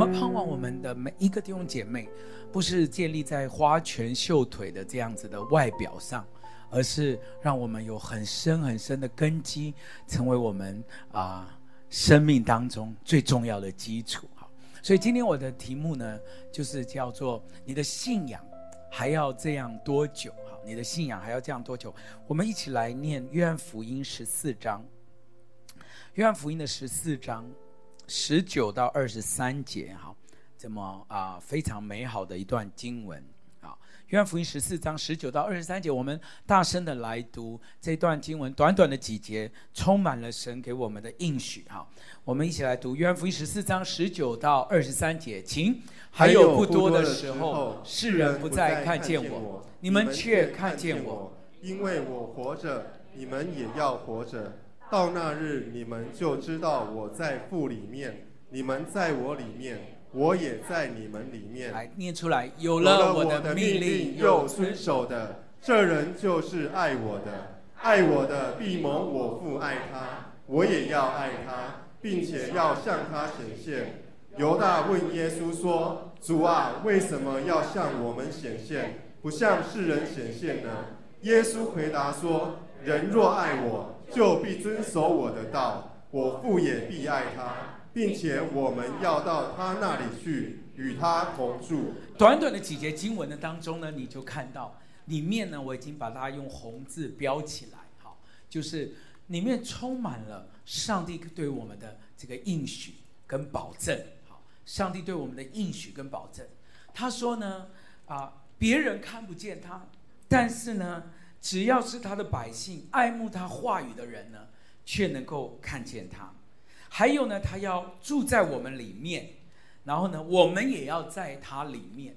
我们盼望我们的每一个弟兄姐妹，不是建立在花拳绣腿的这样子的外表上，而是让我们有很深很深的根基，成为我们啊、生命当中最重要的基础。好，所以今天我的题目呢，就是叫做你的信仰还要这样多久？好，你的信仰还要这样多久？我们一起来念约翰福音十四章。约翰福音的十四章十九到二十三节，哈，这么啊非常美好的一段经文啊。约翰福音十四章十九到二十三节，我们大声的来读这段经文，短短的几节，充满了神给我们的应许哈。我们一起来读约翰福音十四章十九到二十三节，请。还有不多的时候，世人不再看见我，你们却看见我，因为我活着，你们也要活着。到那日，你们就知道我在父里面，你们在我里面，我也在你们里面。来念出来，有了我的命令又遵守的，这人就是爱我的。爱我的必蒙我父爱他，我也要爱他，并且要向他显现。犹大问耶稣说：“主啊，为什么要向我们显现，不向世人显现呢？”耶稣回答说：“人若爱我。”就必遵守我的道，我父也必爱他，并且我们要到他那里去，与他同住。短短的几节经文的当中呢，你就看到里面呢，我已经把它用红字标起来，好，就是里面充满了上帝对我们的这个应许跟保证，好，上帝对我们的应许跟保证。他说呢，啊，别人看不见他，但是呢。只要是他的百姓，爱慕他话语的人呢，却能够看见他。还有呢，他要住在我们里面，然后呢，我们也要在他里面，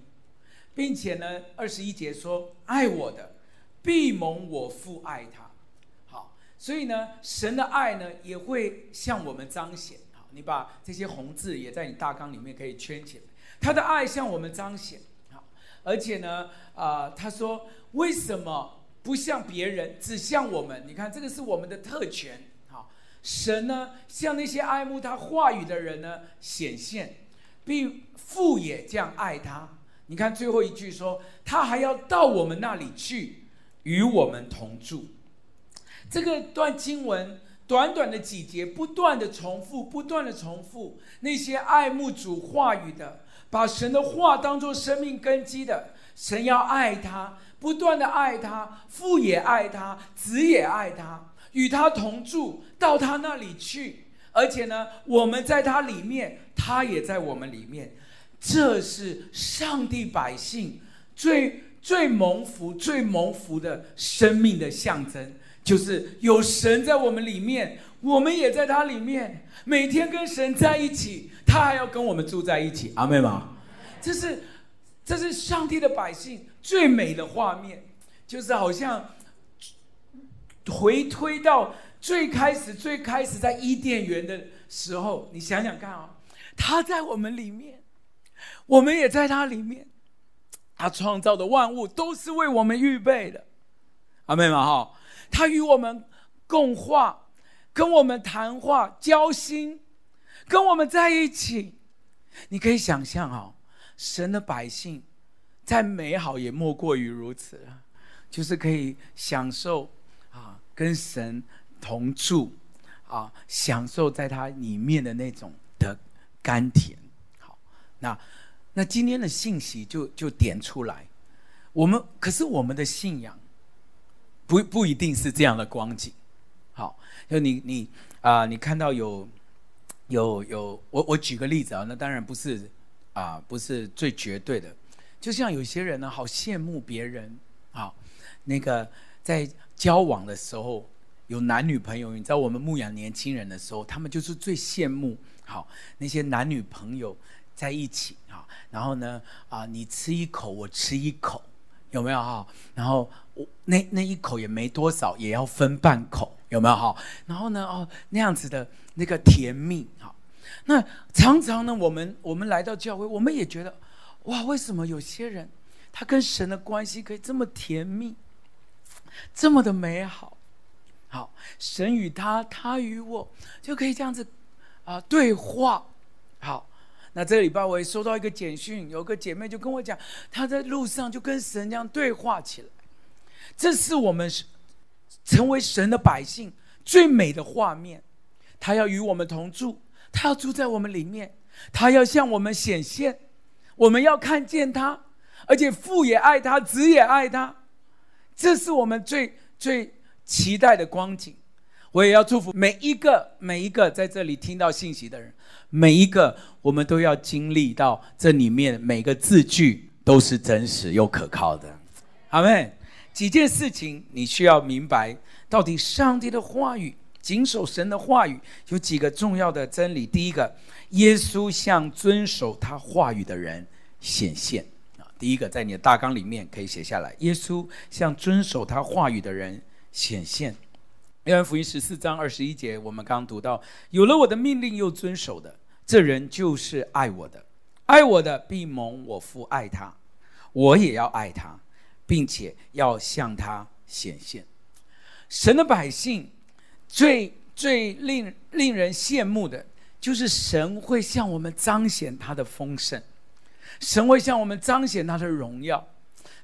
并且呢，二十一节说：“爱我的，必蒙我父爱他。”好，所以呢，神的爱呢，也会向我们彰显。好，你把这些红字也在你大纲里面可以圈起来。他的爱向我们彰显。好，而且呢，啊、他说为什么？不像别人，只像我们。你看，这个是我们的特权。好，神呢，向那些爱慕他话语的人呢显现，并父也这样爱他。你看最后一句说，他还要到我们那里去，与我们同住。这个段经文短短的几节，不断的重复，不断的重复。那些爱慕主话语的，把神的话当作生命根基的，神要爱他。不断的爱他，父也爱他，子也爱他，与他同住，到他那里去。而且呢，我们在他里面，他也在我们里面。这是上帝百姓最最蒙福、最蒙福的生命的象征，就是有神在我们里面，我们也在他里面，每天跟神在一起，他还要跟我们住在一起。阿妹吗？这是这是上帝的百姓。最美的画面，就是好像回推到最开始、最开始在伊甸园的时候。你想想看啊、他在我们里面，我们也在他里面。他创造的万物都是为我们预备的，阿们哈。他与我们共话，跟我们谈话、交心，跟我们在一起。你可以想象啊、哦，神的百姓。再美好也莫过于如此，就是可以享受啊，跟神同住啊，享受在他里面的那种的甘甜。好，那那今天的信息就就点出来，我们可是我们的信仰不不一定是这样的光景。好，就你你啊、你看到有有有，我我举个例子啊，那当然不是啊，不是最绝对的。就像有些人呢，好羡慕别人，好，那个在交往的时候有男女朋友，你知道我们牧养年轻人的时候，他们就是最羡慕，好那些男女朋友在一起啊，然后呢啊，你吃一口我吃一口，有没有哈？然后我那那一口也没多少，也要分半口，有没有哈？然后呢哦那样子的那个甜蜜，好，那常常呢我们我们来到教会，我们也觉得。哇，为什么有些人他跟神的关系可以这么甜蜜，这么的美好？好，神与他，他与我，就可以这样子啊对话。好，那这个礼拜我也收到一个简讯，有个姐妹就跟我讲，她在路上就跟神这样对话起来。这是我们成为神的百姓最美的画面。他要与我们同住，他要住在我们里面，他要向我们显现，我们要看见他，而且父也爱他，子也爱他。这是我们最最期待的光景。我也要祝福每一个每一个在这里听到信息的人，每一个我们都要经历到这里面每个字句都是真实又可靠的。阿们。几件事情你需要明白，到底上帝的话语，谨守神的话语有几个重要的真理。第一个，耶稣向遵守他话语的人显现啊。第一个，在你的大纲里面可以写下来：耶稣向遵守他话语的人显现。约翰福音十四章二十一节，我们刚刚读到：有了我的命令又遵守的，这人就是爱我的。爱我的必蒙我父爱他，我也要爱他。并且要向他显现，神的百姓最最令令人羡慕的，就是神会向我们彰显他的丰盛，神会向我们彰显他的荣耀，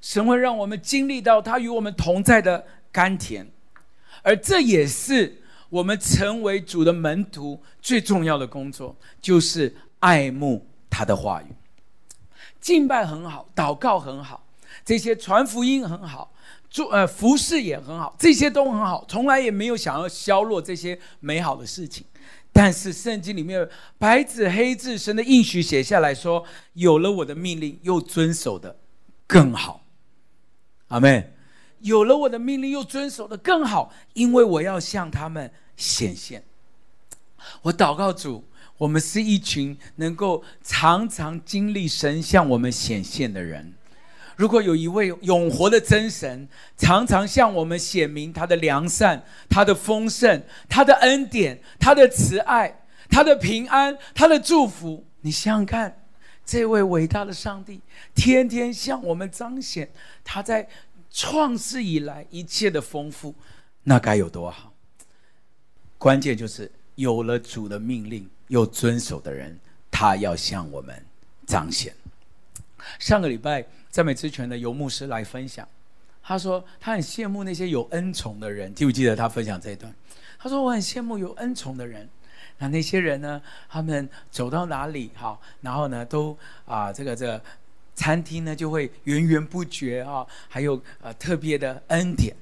神会让我们经历到他与我们同在的甘甜，而这也是我们成为主的门徒最重要的工作，就是爱慕他的话语。敬拜很好，祷告很好。这些传福音很好，做呃服侍也很好，这些都很好，从来也没有想要削弱这些美好的事情。但是圣经里面白纸黑字，神的应许写下来说：“有了我的命令又遵守的更好。”阿门。有了我的命令又遵守的更好，因为我要向他们显现。我祷告主，我们是一群能够常常经历神向我们显现的人。如果有一位永活的真神，常常向我们显明他的良善、他的丰盛、他的恩典、他的慈爱、他的平安、他的祝福，你想想看，这位伟大的上帝天天向我们彰显他在创世以来一切的丰富，那该有多好？关键就是有了主的命令又遵守的人，他要向我们彰显。上个礼拜。赞美之泉的游牧师来分享，他说他很羡慕那些有恩宠的人，记不记得他分享这一段？他说我很羡慕有恩宠的人，那那些人呢？他们走到哪里，哈，然后呢，都啊，这个这个餐厅呢就会源源不绝啊，还有呃特别的恩典，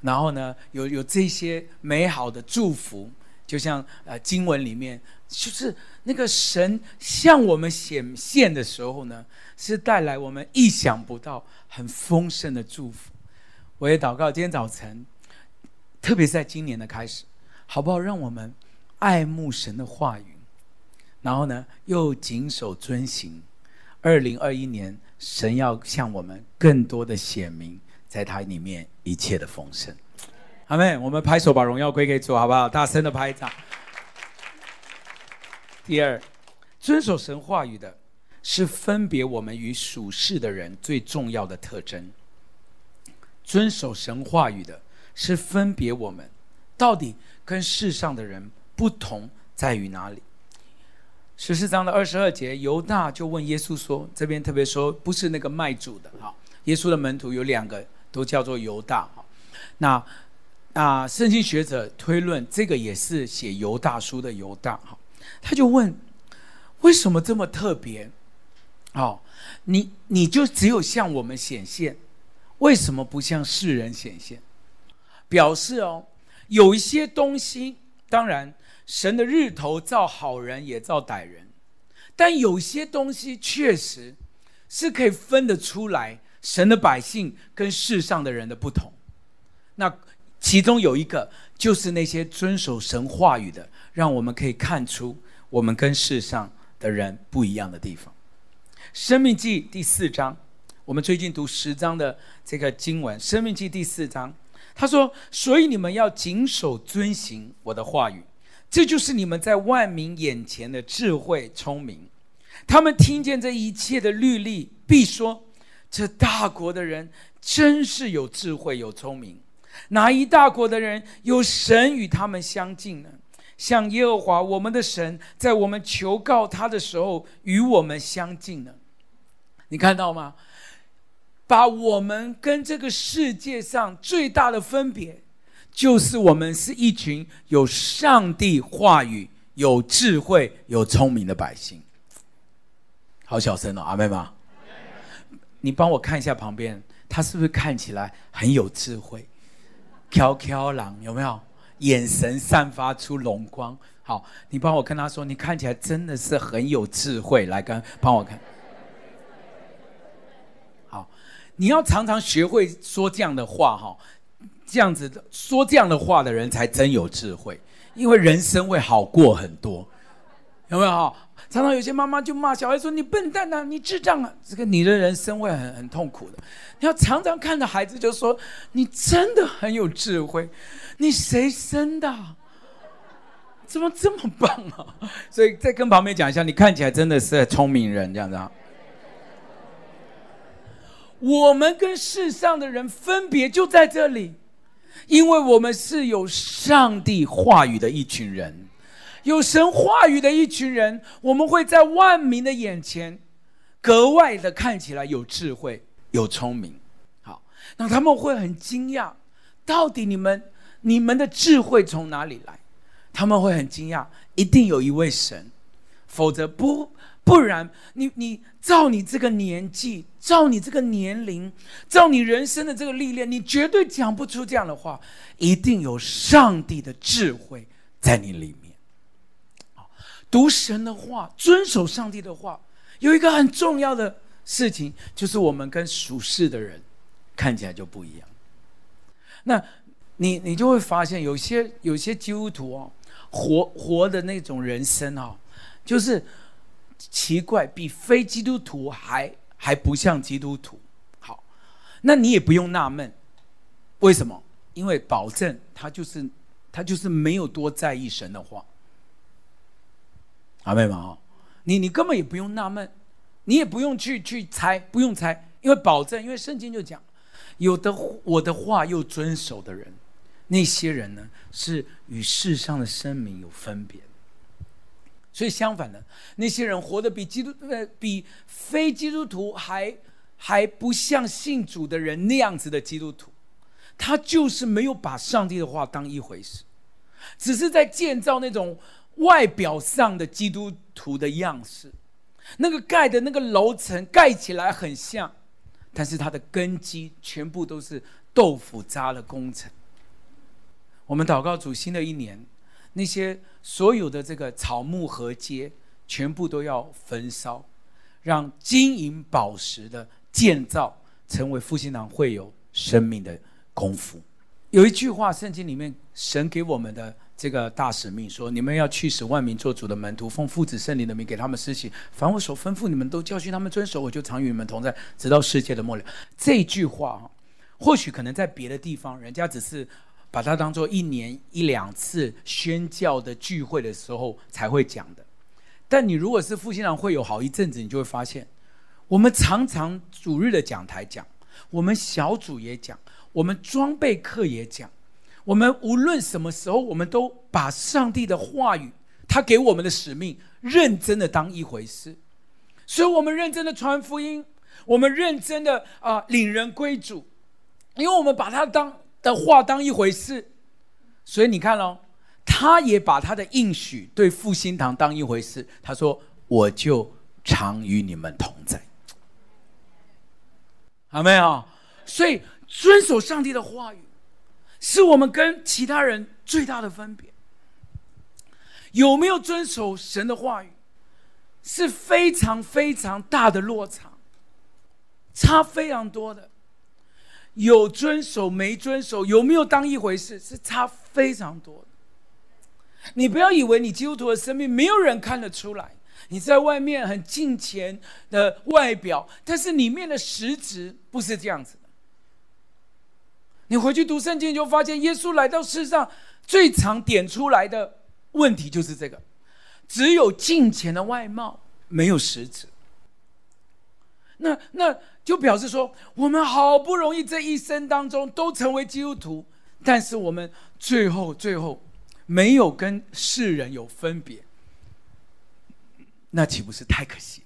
然后呢，有有这些美好的祝福，就像呃经文里面，就是那个神向我们显现的时候呢。是带来我们意想不到、很丰盛的祝福。我也祷告，今天早晨，特别是在今年的开始，好不好？让我们爱慕神的话语，然后呢，又谨守遵行。二零二一年，神要向我们更多的显明，在他里面一切的丰盛。阿妹，我们拍手把荣耀归给主，好不好？大声的拍掌。第二，遵守神话语的。是分别我们与属世的人最重要的特征。遵守神话语的，是分别我们到底跟世上的人不同在于哪里？十四章的二十二节，犹大就问耶稣说：“这边特别说，不是那个卖主的哈。耶稣的门徒有两个，都叫做犹大哈。那啊，圣经学者推论，这个也是写犹大书的犹大哈。他就问：为什么这么特别？”好，你你就只有向我们显现，为什么不向世人显现？表示哦，有一些东西，当然神的日头照好人也照歹人，但有些东西确实是可以分得出来，神的百姓跟世上的人的不同。那其中有一个，就是那些遵守神话语的，让我们可以看出我们跟世上的人不一样的地方。生命记第四章，我们最近读十章的这个经文。生命记第四章，他说：“所以你们要谨守遵行我的话语，这就是你们在万民眼前的智慧聪明。他们听见这一切的律例，必说：这大国的人真是有智慧有聪明。哪一大国的人有神与他们相近呢？像耶和华我们的神在我们求告他的时候与我们相近呢？你看到吗？把我们跟这个世界上最大的分别，就是我们是一群有上帝话语、有智慧、有聪明的百姓。好小声哦，阿妹吗？你帮我看一下旁边，他是不是看起来很有智慧？飘飘狼有没有？眼神散发出龙光。好，你帮我跟他说，你看起来真的是很有智慧。来，跟帮我看。好，你要常常学会说这样的话哈，这样子说这样的话的人才真有智慧，因为人生会好过很多，有没有哈？常常有些妈妈就骂小孩说：“你笨蛋呐，你智障啊！”这个你的人生会很很痛苦的。你要常常看着孩子就说：“你真的很有智慧，你谁生的？怎么这么棒啊？”所以再跟旁边讲一下，你看起来真的是聪明人这样子啊。我们跟世上的人分别就在这里，因为我们是有上帝话语的一群人。有神话语的一群人，我们会在万民的眼前格外的看起来有智慧、有聪明。好，那他们会很惊讶，到底你们、你们的智慧从哪里来？他们会很惊讶，一定有一位神，否则不不然，你你照你这个年纪，照你这个年龄，照你人生的这个历练，你绝对讲不出这样的话。一定有上帝的智慧在你里面。读神的话，遵守上帝的话，有一个很重要的事情，就是我们跟属世的人看起来就不一样。那你你就会发现，有些有些基督徒哦，活活的那种人生哦，就是奇怪，比非基督徒还还不像基督徒。好，那你也不用纳闷，为什么？因为保证他就是他就是没有多在意神的话。阿妹们啊，你你根本也不用纳闷，你也不用去去猜，不用猜，因为保证，因为圣经就讲，有的我的话又遵守的人，那些人呢是与世上的生命有分别。所以相反的，那些人活得比基督呃比非基督徒还还不像信主的人那样子的基督徒，他就是没有把上帝的话当一回事，只是在建造那种。外表上的基督徒的样式，那个盖的那个楼层盖起来很像，但是它的根基全部都是豆腐渣的工程。我们祷告主，新的一年，那些所有的这个草木和街，全部都要焚烧，让金银宝石的建造成为复兴堂会有生命的功夫。有一句话，圣经里面神给我们的。这个大使命说：“你们要去使万民做主的门徒，奉父子圣灵的名给他们施行。凡我所吩咐你们，都教训他们遵守。我就常与你们同在，直到世界的末了。”这句话，或许可能在别的地方，人家只是把它当做一年一两次宣教的聚会的时候才会讲的。但你如果是复兴堂会有好一阵子，你就会发现，我们常常主日的讲台讲，我们小组也讲，我们装备课也讲。我们无论什么时候，我们都把上帝的话语，他给我们的使命，认真的当一回事。所以，我们认真的传福音，我们认真的啊、领人归主，因为我们把他当的话当一回事。所以你看哦，他也把他的应许对复兴堂当一回事。他说：“我就常与你们同在。”好没有？所以遵守上帝的话语。是我们跟其他人最大的分别。有没有遵守神的话语，是非常非常大的落差，差非常多的。有遵守没遵守，有没有当一回事，是差非常多的。你不要以为你基督徒的生命没有人看得出来，你在外面很敬虔的外表，但是里面的实质不是这样子。你回去读圣经，就发现耶稣来到世上最常点出来的问题就是这个：只有金钱的外貌，没有实质。那那就表示说，我们好不容易这一生当中都成为基督徒，但是我们最后最后没有跟世人有分别，那岂不是太可惜？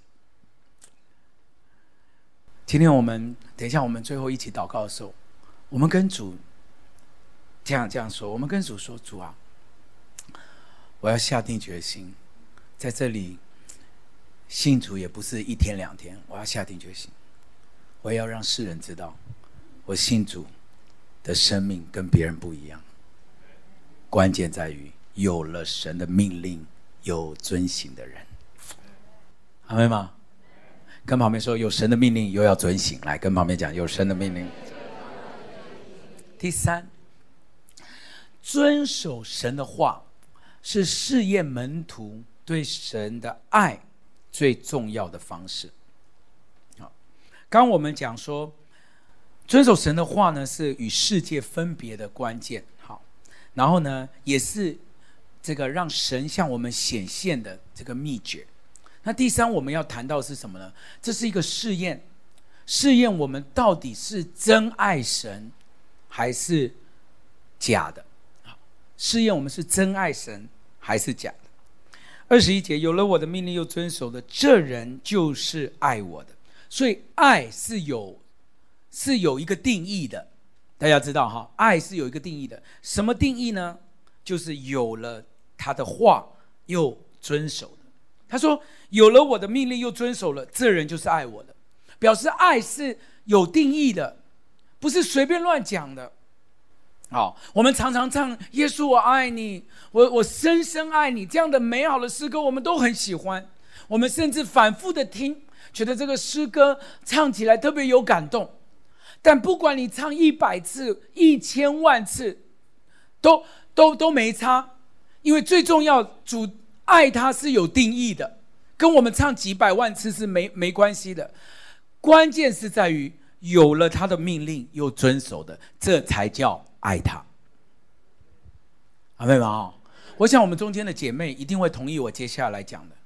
今天我们等一下，我们最后一起祷告的时候，我们跟主这样这样说：我们跟主说，主啊，我要下定决心，在这里信主也不是一天两天，我要下定决心，我要让世人知道，我信主的生命跟别人不一样。关键在于有了神的命令，有遵行的人，阿们吗？跟旁边说，有神的命令又要遵行，来跟旁边讲，有神的命令。第三，遵守神的话是试验门徒对神的爱最重要的方式。好，刚我们讲说，遵守神的话呢，是与世界分别的关键。好然后呢，也是这个让神向我们显现的这个秘诀。那第三，我们要谈到是什么呢？这是一个试验，试验我们到底是真爱神还是假的。试验我们是真爱神还是假的。二十一节，有了我的命令又遵守的，这人就是爱我的。所以爱是有是有一个定义的。大家知道哈，爱是有一个定义的。什么定义呢？就是有了他的话又遵守的。他说：“有了我的命令又遵守了，这人就是爱我的。”表示爱是有定义的，不是随便乱讲的。好，我们常常唱“耶稣我爱你，我我深深爱你”这样的美好的诗歌，我们都很喜欢。我们甚至反复的听，觉得这个诗歌唱起来特别有感动。但不管你唱一百次、一千万次，都都都没差，因为最重要，主爱他是有定义的，跟我们唱几百万次是没没关系的。关键是在于有了他的命令又遵守的，这才叫爱他。阿妹们啊，我想我们中间的姐妹一定会同意我接下来讲的。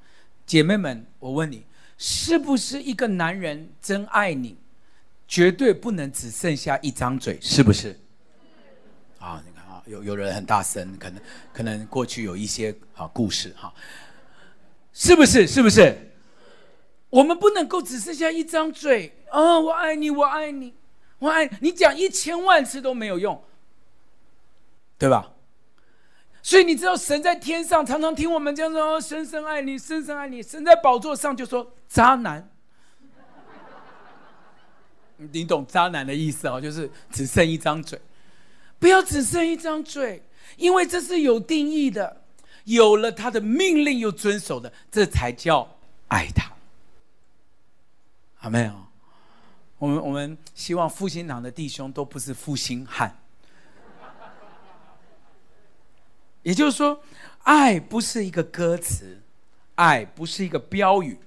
姐妹们，我问你，是不是一个男人真爱你？绝对不能只剩下一张嘴，是不是？啊，你看啊，有有人很大声，可能可能过去有一些啊故事哈，是不是？是不是？我们不能够只剩下一张嘴啊！我爱你，我爱你，我爱你，讲一千万次都没有用，对吧？所以你知道，神在天上常常听我们这样说：“深深爱你，深深爱你。”神在宝座上就说：“渣男。”你懂渣男的意思哦，就是只剩一张嘴，不要只剩一张嘴，因为这是有定义的，有了他的命令又遵守的，这才叫爱他。好没有？我们我们希望复兴堂的弟兄都不是负心汉，也就是说，爱不是一个歌词，爱不是一个标语，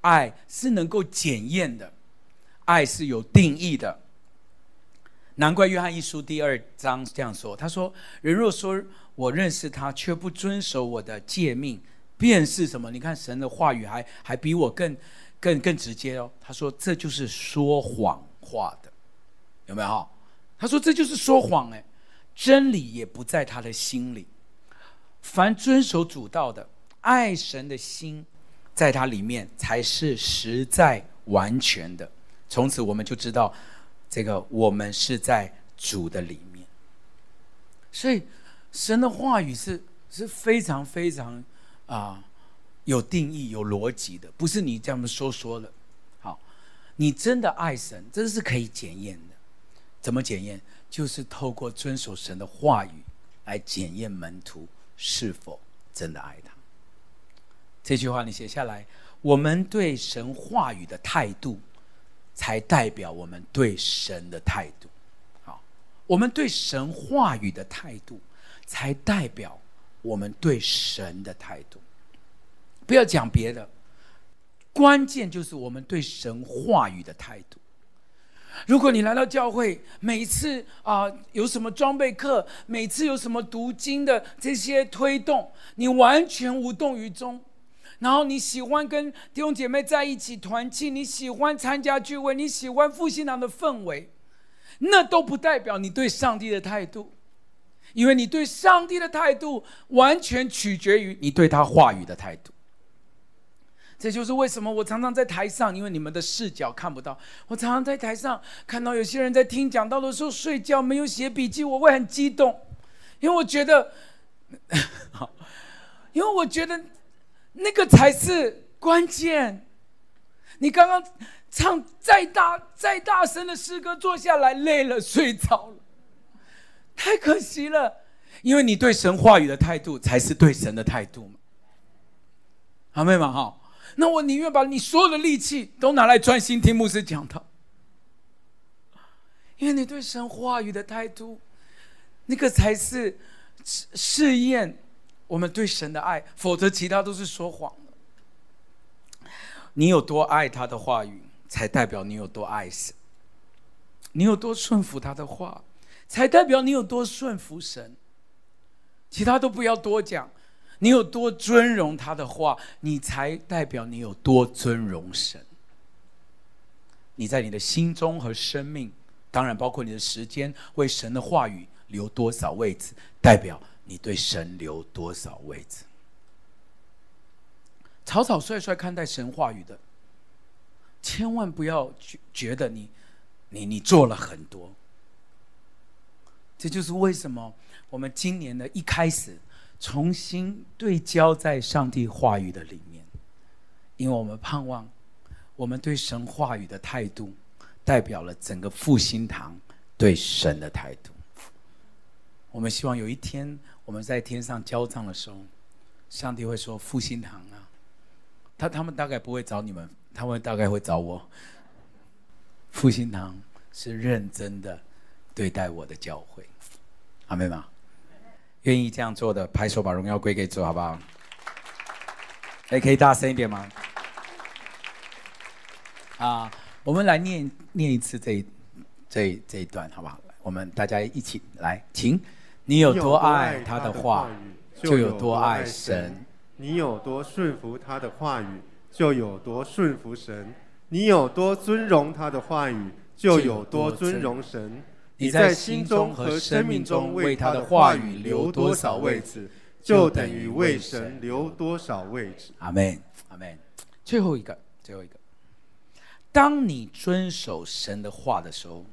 爱是能够检验的。爱是有定义的，难怪约翰一书第二章这样说。他说：“人若说我认识他，却不遵守我的诫命，便是什么？你看神的话语还还比我更更更直接哦。他说这就是说谎话的，有没有？他说这就是说谎哎，真理也不在他的心里。凡遵守主道的，爱神的心，在他里面才是实在完全的。”从此我们就知道，这个我们是在主的里面。所以神的话语是是非常非常啊、有定义、有逻辑的，不是你这么说说的。好，你真的爱神，这是可以检验的。怎么检验？就是透过遵守神的话语来检验门徒是否真的爱他。这句话你写下来，我们对神话语的态度。才代表我们对神的态度，好，我们对神话语的态度，才代表我们对神的态度。不要讲别的，关键就是我们对神话语的态度。如果你来到教会，每次啊、有什么装备课，每次有什么读经的这些推动，你完全无动于衷。然后你喜欢跟弟兄姐妹在一起团契，你喜欢参加聚会，你喜欢复兴堂的氛围，那都不代表你对上帝的态度。因为你对上帝的态度完全取决于你对他话语的态度。这就是为什么我常常在台上，因为你们的视角看不到。我常常在台上看到有些人在听讲道的时候睡觉，没有写笔记，我会很激动，因为我觉得，好，因为我觉得那个才是关键。你刚刚唱再大再大声的诗歌，坐下来累了睡着了，太可惜了。因为你对神话语的态度，才是对神的态度嘛。好，妹们哈。那我宁愿把你所有的力气都拿来专心听牧师讲道，因为你对神话语的态度，那个才是试验我们对神的爱，否则其他都是说谎的。你有多爱他的话语，才代表你有多爱神；你有多顺服他的话，才代表你有多顺服神。其他都不要多讲。你有多尊荣他的话，你才代表你有多尊荣神。你在你的心中和生命，当然包括你的时间，为神的话语留多少位置，代表你对神留多少位置。草草率率看待神话语的，千万不要觉觉得你，你你做了很多。这就是为什么我们今年的一开始。重新对焦在上帝话语的里面，因为我们盼望，我们对神话语的态度，代表了整个复兴堂对神的态度。我们希望有一天我们在天上交账的时候，上帝会说：“复兴堂啊，他他们大概不会找你们，他们大概会找我。复兴堂是认真的对待我的教会，阿们吗？”愿意这样做的，拍手把荣耀归给主，好不好？哎，可以大声一点吗？啊，我们来念念一次这这这一段，好不好？我们大家一起来，请。你有多爱他的话语，就有多爱神；你有多顺服他的话语，就有多顺服神；你有多尊荣他的话语，就有多尊荣神。你在心中和生命中为他的话语留多少位置，就等于为神留多少位置。阿门，阿门。最后一个，最后一个。当你遵守神的话的时候，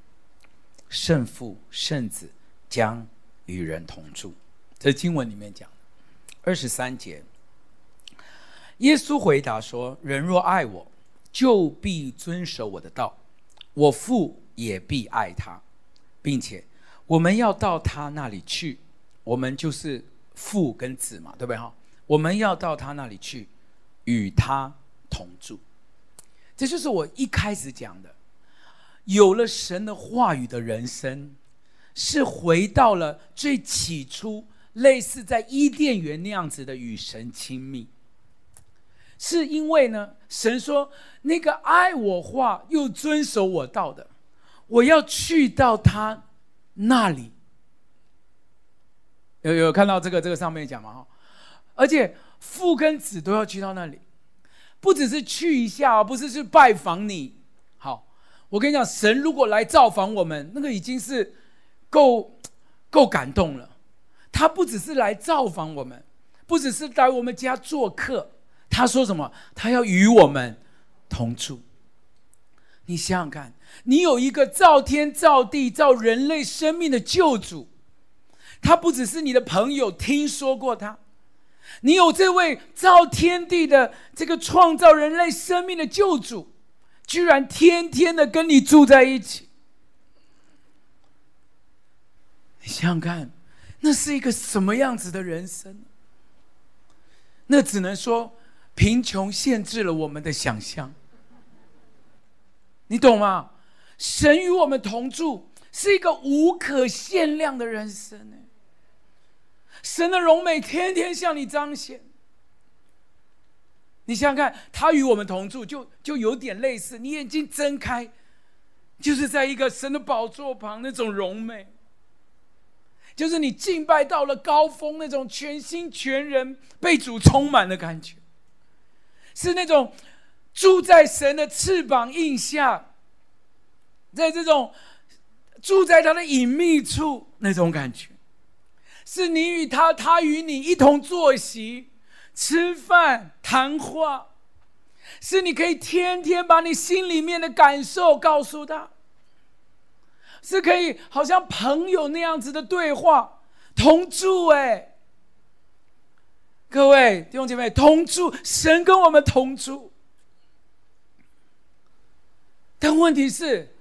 圣父、圣子将与人同住。这经文里面讲，二十三节，耶稣回答说：“人若爱我，就必遵守我的道，我父也必爱他。”并且我们要到他那里去，我们就是父跟子嘛，对不对哈？我们要到他那里去，与他同住。这就是我一开始讲的，有了神的话语的人生，是回到了最起初，类似在伊甸园那样子的与神亲密。是因为呢，神说那个爱我话又遵守我道的。我要去到他那里，有有看到这个这个上面讲吗？哈，而且父跟子都要去到那里，不只是去一下，不是去拜访你。好，我跟你讲，神如果来造访我们，那个已经是够够感动了。他不只是来造访我们，不只是来我们家做客，他说什么？他要与我们同住。你想想看，你有一个造天造地造人类生命的救主，他不只是你的朋友，听说过他，你有这位造天地的这个创造人类生命的救主，居然天天的跟你住在一起。你想想看，那是一个什么样子的人生？那只能说，贫穷限制了我们的想象。你懂吗？神与我们同住，是一个无可限量的人生呢。神的荣美天天向你彰显。你想想看，他与我们同住，就就有点类似，你眼睛睁开，就是在一个神的宝座旁那种荣美，就是你敬拜到了高峰那种全心全人被主充满的感觉，是那种。住在神的翅膀荫下，在这种住在他的隐秘处那种感觉，是你与他，他与你一同坐席、吃饭、谈话，是你可以天天把你心里面的感受告诉他，是可以好像朋友那样子的对话，同住哎。各位弟兄姐妹，同住，神跟我们同住。但问题是，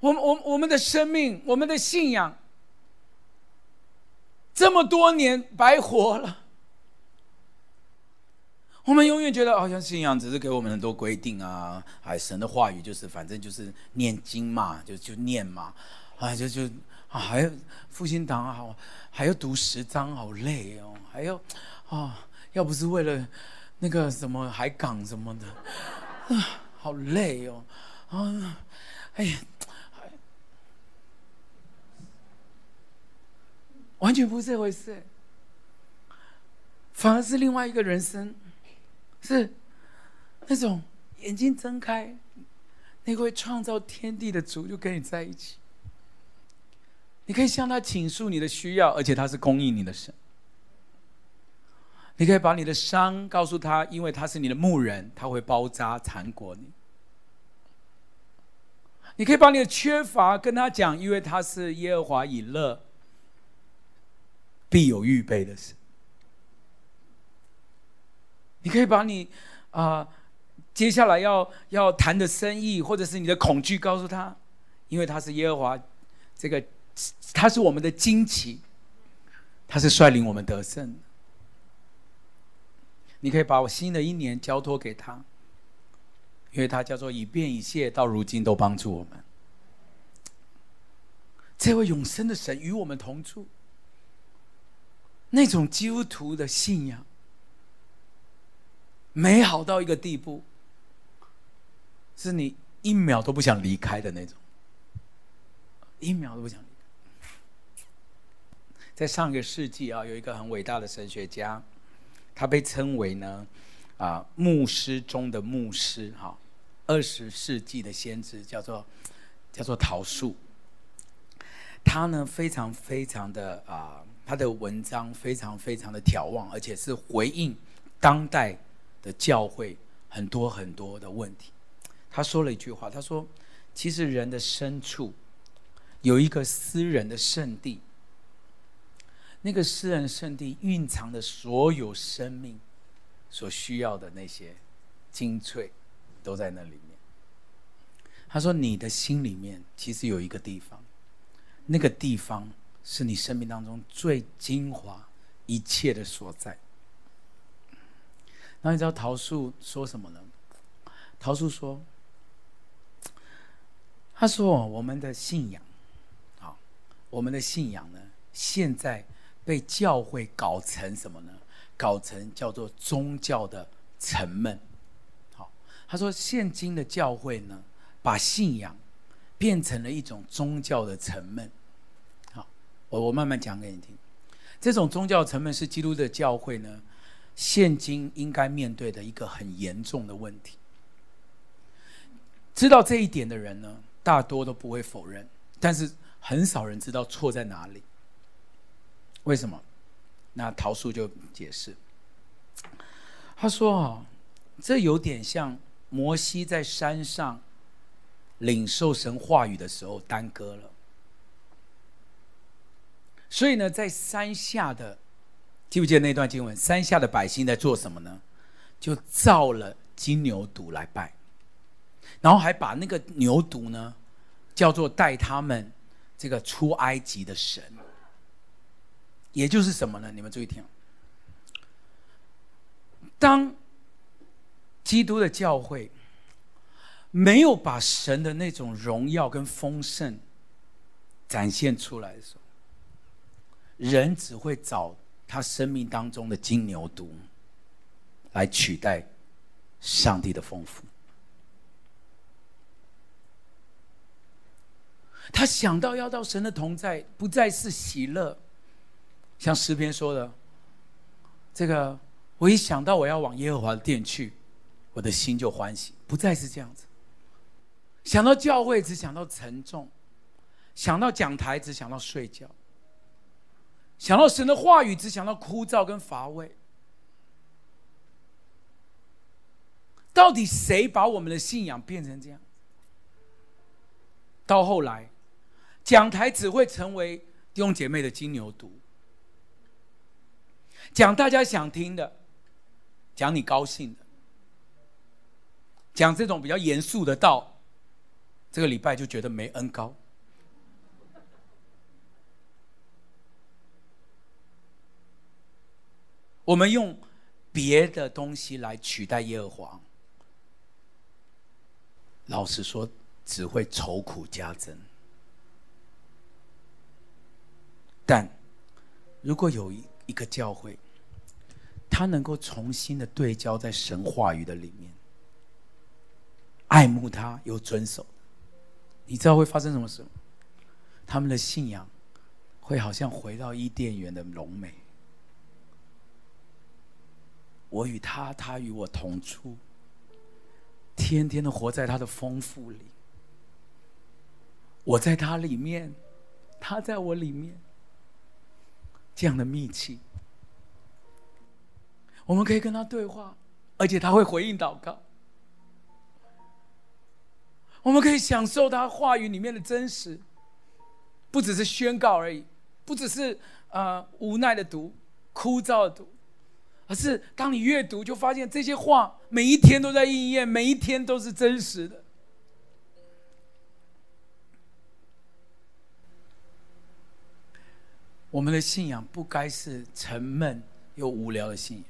我们、我、我们的生命，我们的信仰，这么多年白活了。我们永远觉得，好像信仰只是给我们很多规定啊，哎，神的话语就是，反正就是念经嘛，就就念嘛，啊，就就啊，还要复兴堂，好，还要读十章，好累哦，还要啊。要不是为了那个什么海港什么的，啊，好累哦，啊，哎呀，完全不是这回事，反而是另外一个人生，是那种眼睛睁开，那个会创造天地的主就跟你在一起，你可以向他倾诉你的需要，而且他是供应你的神。你可以把你的伤告诉他，因为他是你的牧人，他会包扎缠裹你。你可以把你的缺乏跟他讲，因为他是耶和华以勒，必有预备的事。你可以把你啊、接下来要要谈的生意，或者是你的恐惧告诉他，因为他是耶和华，这个他是我们的惊奇，他是率领我们得胜。你可以把我新的一年交托给他，因为他叫做以便以谢，到如今都帮助我们。这位永生的神与我们同住，那种基督徒的信仰，美好到一个地步，是你一秒都不想离开的那种，一秒都不想离。在上个世纪啊，有一个很伟大的神学家。他被称为呢，啊，牧师中的牧师，哈，二十世纪的先知叫做叫做陶树。他呢非常非常的啊，他的文章非常非常的眺望，而且是回应当代的教会很多很多的问题。他说了一句话，他说：“其实人的深处有一个私人的圣地。”那个私人圣地蕴藏的所有生命所需要的那些精粹，都在那里面。他说：“你的心里面其实有一个地方，那个地方是你生命当中最精华一切的所在。”那你知道桃树说什么呢？桃树说：“他说我们的信仰，啊，我们的信仰呢，现在。”被教会搞成什么呢？搞成叫做宗教的沉闷。他说现今的教会呢，把信仰变成了一种宗教的沉闷。好，我我慢慢讲给你听。这种宗教沉闷是基督的教会呢，现今应该面对的一个很严重的问题。知道这一点的人呢，大多都不会否认，但是很少人知道错在哪里。为什么？那陶树就解释，他说：“啊，这有点像摩西在山上领受神话语的时候耽搁了。所以呢，在山下的，记不记得那段经文？山下的百姓在做什么呢？就造了金牛犊来拜，然后还把那个牛犊呢，叫做带他们这个出埃及的神。”也就是什么呢？你们注意听。当基督的教会没有把神的那种荣耀跟丰盛展现出来的时候，人只会找他生命当中的金牛犊来取代上帝的丰富。他想到要到神的同在，不再是喜乐。像诗篇说的，这个我一想到我要往耶和华的殿去，我的心就欢喜，不再是这样子。想到教会只想到沉重，想到讲台只想到睡觉，想到神的话语，只想到枯燥跟乏味。到底谁把我们的信仰变成这样？到后来，讲台只会成为弟兄姐妹的金牛犊，讲大家想听的，讲你高兴的，讲这种比较严肃的道，这个礼拜就觉得没恩高。我们用别的东西来取代耶和华，老实说，只会愁苦加增。但如果有一一个教会，他能够重新的对焦在神话语的里面，爱慕他又遵守，你知道会发生什么事吗？他们的信仰会好像回到伊甸园的荣美。我与他，他与我同出，天天的活在他的丰富里。我在他里面，他在我里面，这样的密契，我们可以跟他对话，而且他会回应祷告。我们可以享受他话语里面的真实，不只是宣告而已，不只是呃无奈的读、枯燥的读。而是，当你阅读，就发现这些话每一天都在应验，每一天都是真实的。我们的信仰不该是沉闷又无聊的信仰，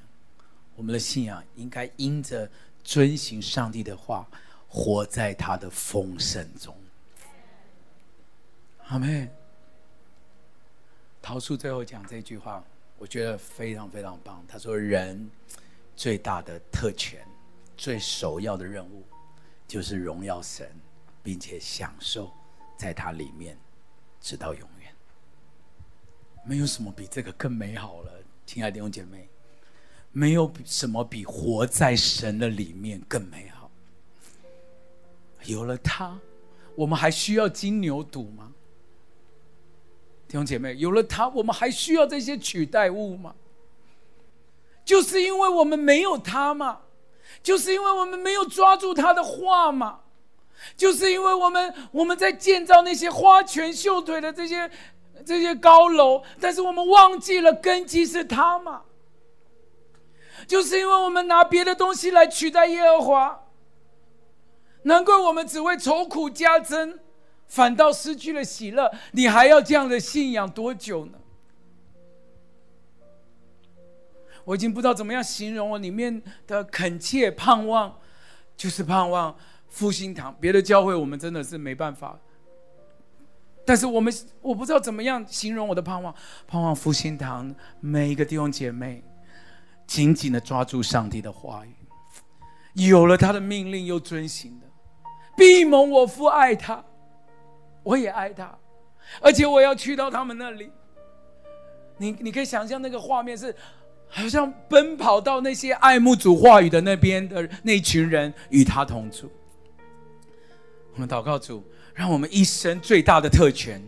我们的信仰应该因着遵行上帝的话，活在他的丰盛中。阿妹。陶叔最后讲这句话。我觉得非常非常棒。他说：“人最大的特权、最首要的任务，就是荣耀神，并且享受在他里面，直到永远。没有什么比这个更美好了，亲爱的弟兄姐妹。没有什么比活在神的里面更美好。有了他，我们还需要金牛犊吗？”弟兄姐妹，有了他，我们还需要这些取代物吗？就是因为我们没有他嘛，就是因为我们没有抓住他的话嘛，就是因为我们我们在建造那些花拳绣腿的这些这些高楼，但是我们忘记了根基是他嘛，就是因为我们拿别的东西来取代耶和华，难怪我们只会愁苦加增。反倒失去了喜乐，你还要这样的信仰多久呢？我已经不知道怎么样形容我里面的恳切盼望，就是盼望复兴堂。别的教会我们真的是没办法，但是我们我不知道怎么样形容我的盼望。盼望复兴堂每一个弟兄姐妹紧紧的抓住上帝的话语，有了他的命令又遵行的，必蒙我父爱他。我也爱他，而且我要去到他们那里。你你可以想象那个画面是，好像奔跑到那些爱慕主话语的那边的那群人，与他同住。我们祷告主，让我们一生最大的特权，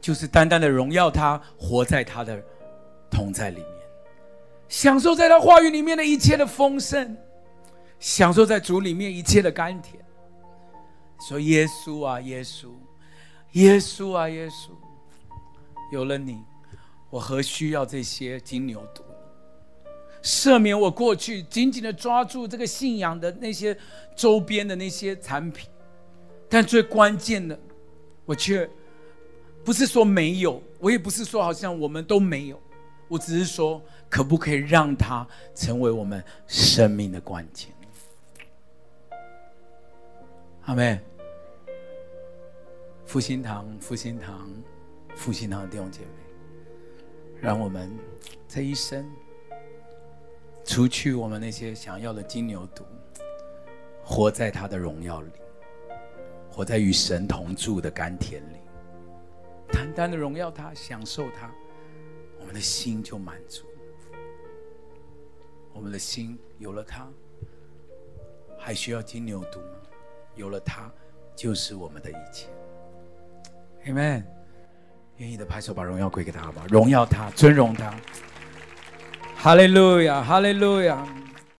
就是单单的荣耀他，活在他的同在里面，享受在他话语里面的一切的丰盛，享受在主里面一切的甘甜。说耶稣啊，耶稣。耶稣啊，耶稣，有了你，我何需要这些金牛犊？赦免我过去紧紧的抓住这个信仰的那些周边的那些产品，但最关键的，我却不是说没有，我也不是说好像我们都没有，我只是说，可不可以让它成为我们生命的关键？阿门。复兴堂，复兴堂，复兴堂的弟兄姐妹，让我们这一生，除去我们那些想要的金牛犊，活在他的荣耀里，活在与神同住的甘甜里，单单的荣耀他，享受他，我们的心就满足。我们的心有了他，还需要金牛犊吗？有了他，就是我们的一切。Amen。愿意的拍手，把荣耀归给他好不好，荣耀他，尊荣他。哈利路亚，哈利路亚。